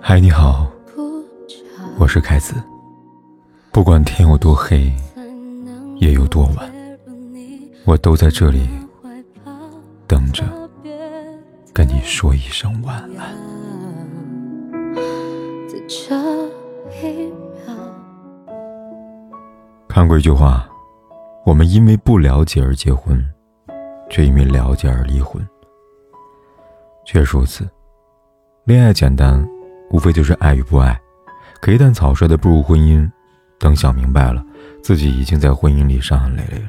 嗨，你好，我是凯子。不管天有多黑，夜有多晚，我都在这里等着跟你说一声晚安。看过一句话：我们因为不了解而结婚，却因为了解而离婚。确实如此，恋爱简单，无非就是爱与不爱。可一旦草率的步入婚姻，等想明白了，自己已经在婚姻里伤痕累累了。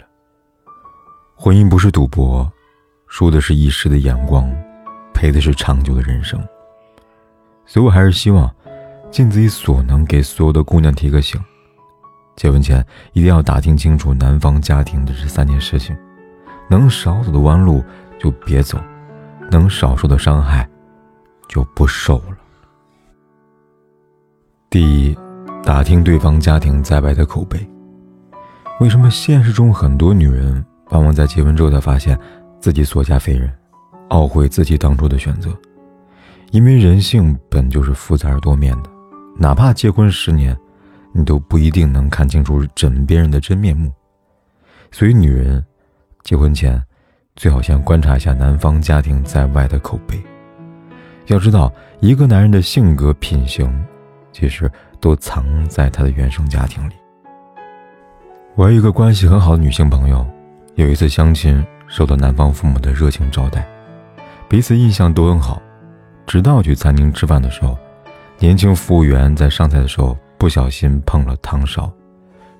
婚姻不是赌博，输的是一时的眼光，赔的是长久的人生。所以我还是希望，尽自己所能给所有的姑娘提个醒：结婚前一定要打听清楚男方家庭的这三件事情，能少走的弯路就别走。能少受的伤害，就不受了。第一，打听对方家庭在外的口碑。为什么现实中很多女人往往在结婚之后才发现自己所嫁非人，懊悔自己当初的选择？因为人性本就是复杂而多面的，哪怕结婚十年，你都不一定能看清楚枕边人的真面目。所以，女人结婚前。最好先观察一下男方家庭在外的口碑。要知道，一个男人的性格品行，其实都藏在他的原生家庭里。我有一个关系很好的女性朋友，有一次相亲，受到男方父母的热情招待，彼此印象都很好。直到去餐厅吃饭的时候，年轻服务员在上菜的时候不小心碰了汤勺，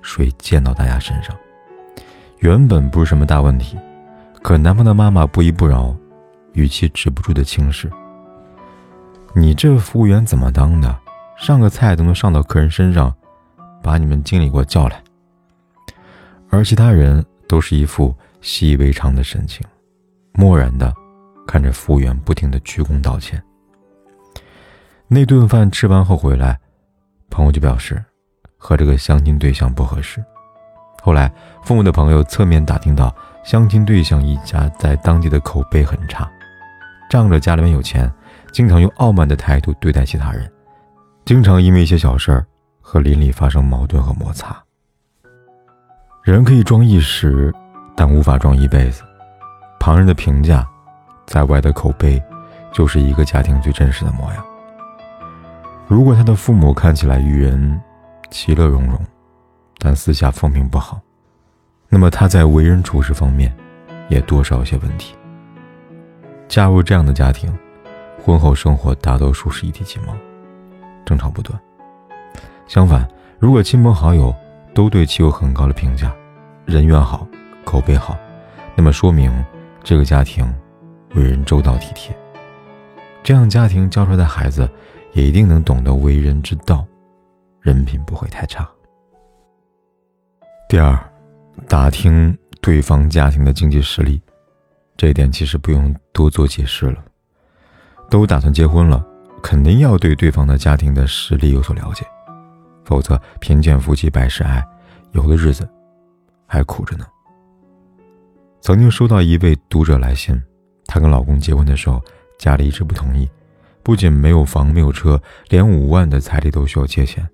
水溅到大家身上。原本不是什么大问题。可男方的妈妈不依不饶，语气止不住的轻视：“你这服务员怎么当的？上个菜都能上到客人身上，把你们经理给我叫来。”而其他人都是一副习以为常的神情，漠然的看着服务员不停的鞠躬道歉。那顿饭吃完后回来，朋友就表示和这个相亲对象不合适。后来父母的朋友侧面打听到。相亲对象一家在当地的口碑很差，仗着家里面有钱，经常用傲慢的态度对待其他人，经常因为一些小事儿和邻里发生矛盾和摩擦。人可以装一时，但无法装一辈子。旁人的评价，在外的口碑，就是一个家庭最真实的模样。如果他的父母看起来与人其乐融融，但私下风评不好。那么他在为人处事方面，也多少有些问题。加入这样的家庭，婚后生活大多数是一地鸡毛，争吵不断。相反，如果亲朋好友都对其有很高的评价，人缘好，口碑好，那么说明这个家庭为人周到体贴。这样家庭教出来的孩子，也一定能懂得为人之道，人品不会太差。第二。打听对方家庭的经济实力，这一点其实不用多做解释了。都打算结婚了，肯定要对对方的家庭的实力有所了解，否则贫贱夫妻百事哀，有的日子还苦着呢。曾经收到一位读者来信，她跟老公结婚的时候，家里一直不同意，不仅没有房没有车，连五万的彩礼都需要借钱。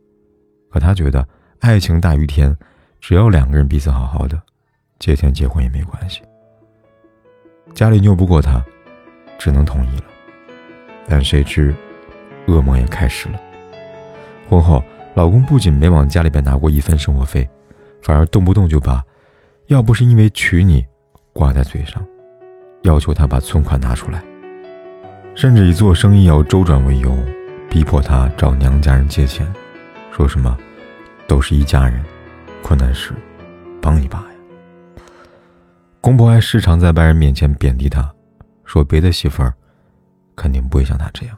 可她觉得爱情大于天。只要两个人彼此好好的，借钱结婚也没关系。家里拗不过他，只能同意了。但谁知，噩梦也开始了。婚后，老公不仅没往家里边拿过一分生活费，反而动不动就把“要不是因为娶你”挂在嘴上，要求他把存款拿出来，甚至以做生意要周转为由，逼迫他找娘家人借钱，说什么都是一家人。困难时，帮一把呀。公婆还时常在外人面前贬低他，说别的媳妇儿肯定不会像他这样。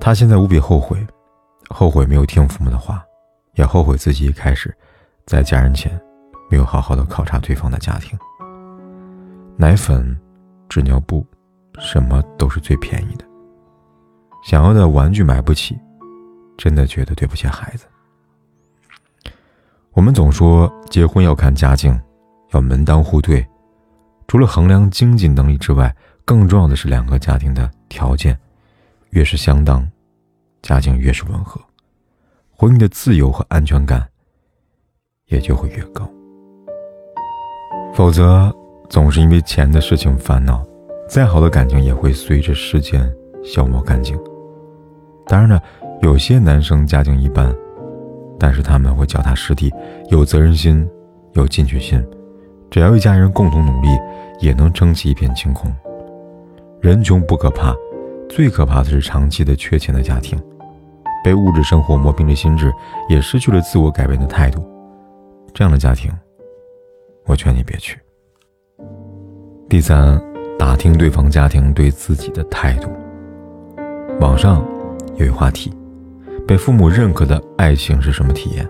他现在无比后悔，后悔没有听父母的话，也后悔自己一开始在家人前没有好好的考察对方的家庭。奶粉、纸尿布，什么都是最便宜的。想要的玩具买不起，真的觉得对不起孩子。我们总说结婚要看家境，要门当户对，除了衡量经济能力之外，更重要的是，两个家庭的条件越是相当，家境越是温和，婚姻的自由和安全感也就会越高。否则，总是因为钱的事情烦恼，再好的感情也会随着时间消磨干净。当然了，有些男生家境一般，但是他们会脚踏实地，有责任心，有进取心，只要一家人共同努力，也能撑起一片晴空。人穷不可怕，最可怕的是长期的缺钱的家庭，被物质生活磨平了心智，也失去了自我改变的态度。这样的家庭，我劝你别去。第三，打听对方家庭对自己的态度。网上。有一话题，被父母认可的爱情是什么体验？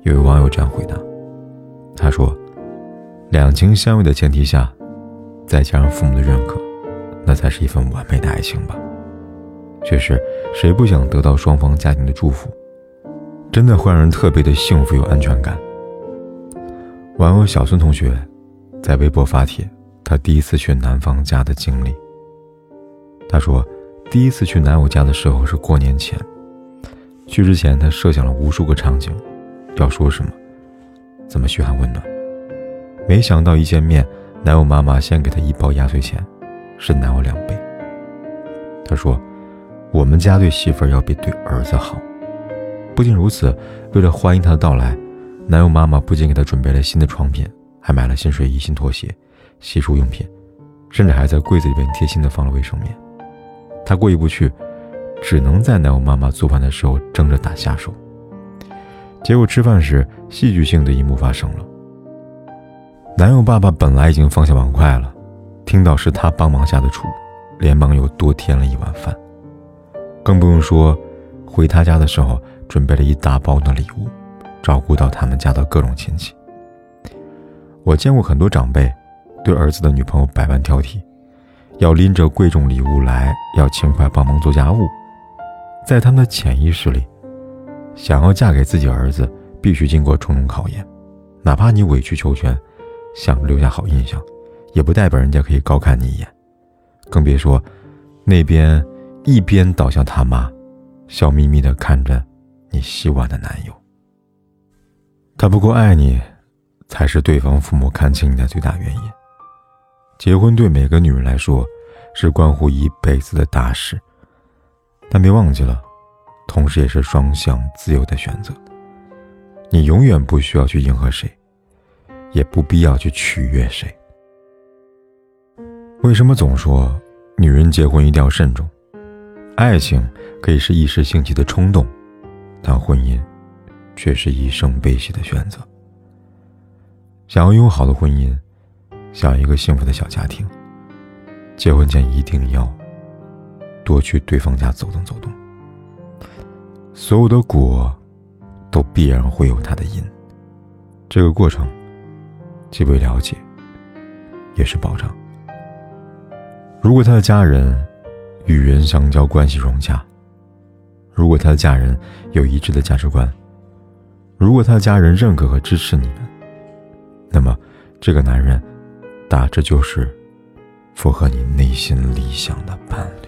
有位网友这样回答：“他说，两情相悦的前提下，再加上父母的认可，那才是一份完美的爱情吧。确实，谁不想得到双方家庭的祝福？真的会让人特别的幸福有安全感。”网友小孙同学在微博发帖，他第一次去男方家的经历。他说。第一次去男友家的时候是过年前，去之前他设想了无数个场景，要说什么，怎么嘘寒问暖。没想到一见面，男友妈妈先给他一包压岁钱，是男友两倍。他说：“我们家对媳妇儿要比对儿子好。”不仅如此，为了欢迎他的到来，男友妈妈不仅给他准备了新的床品，还买了新睡衣、新拖鞋、洗漱用品，甚至还在柜子里边贴心的放了卫生棉。他过意不去，只能在男友妈妈做饭的时候争着打下手。结果吃饭时，戏剧性的一幕发生了。男友爸爸本来已经放下碗筷了，听到是他帮忙下的厨，连忙又多添了一碗饭。更不用说，回他家的时候准备了一大包的礼物，照顾到他们家的各种亲戚。我见过很多长辈，对儿子的女朋友百般挑剔。要拎着贵重礼物来，要勤快帮忙做家务，在他们的潜意识里，想要嫁给自己儿子，必须经过重重考验，哪怕你委曲求全，想留下好印象，也不代表人家可以高看你一眼，更别说那边一边倒向他妈，笑眯眯的看着你洗碗的男友。他不够爱你，才是对方父母看清你的最大原因。结婚对每个女人来说，是关乎一辈子的大事，但别忘记了，同时也是双向自由的选择。你永远不需要去迎合谁，也不必要去取悦谁。为什么总说女人结婚一定要慎重？爱情可以是一时兴起的冲动，但婚姻却是一生悲喜的选择。想要拥有好的婚姻。想要一个幸福的小家庭，结婚前一定要多去对方家走动走动。所有的果都必然会有它的因，这个过程既为了解，也是保障。如果他的家人与人相交，关系融洽；如果他的家人有一致的价值观；如果他的家人认可和支持你们，那么这个男人。大致就是符合你内心理想的伴侣。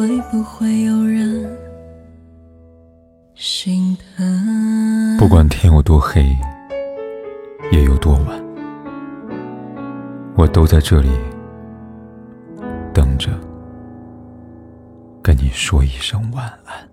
会不会有人心疼。不管天有多黑，夜有多晚，我都在这里等着，跟你说一声晚安。